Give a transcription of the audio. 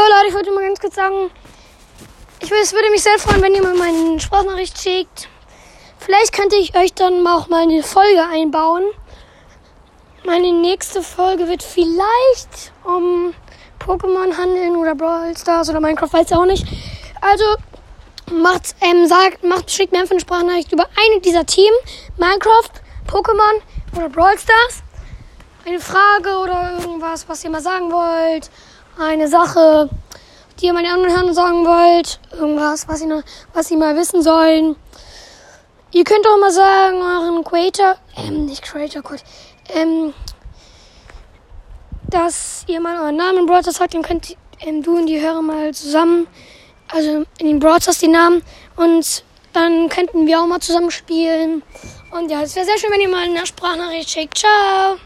Jo Leute, ich wollte mal ganz kurz sagen, ich es würde mich sehr freuen, wenn ihr mal meine Sprachnachricht schickt. Vielleicht könnte ich euch dann auch mal eine Folge einbauen. Meine nächste Folge wird vielleicht um Pokémon handeln oder Brawl Stars oder Minecraft, weiß ich auch nicht. Also macht, ähm, sagt, macht, schickt mir einfach eine Sprachnachricht über eine dieser Themen. Minecraft, Pokémon oder Brawl Stars. Eine Frage oder irgendwas, was ihr mal sagen wollt. Eine Sache, die ihr meine anderen Herren sagen wollt. Irgendwas, was ihr, was sie mal wissen sollen. Ihr könnt auch mal sagen, euren Creator, ähm, nicht Creator, Gott, ähm, dass ihr mal euren Namen in Broadcast sagt, dann könnt ähm, du und die Hörer mal zusammen, also in den Broadcast die Namen und dann könnten wir auch mal zusammen spielen. Und ja, es wäre sehr schön, wenn ihr mal eine Sprachnachricht schickt. Ciao!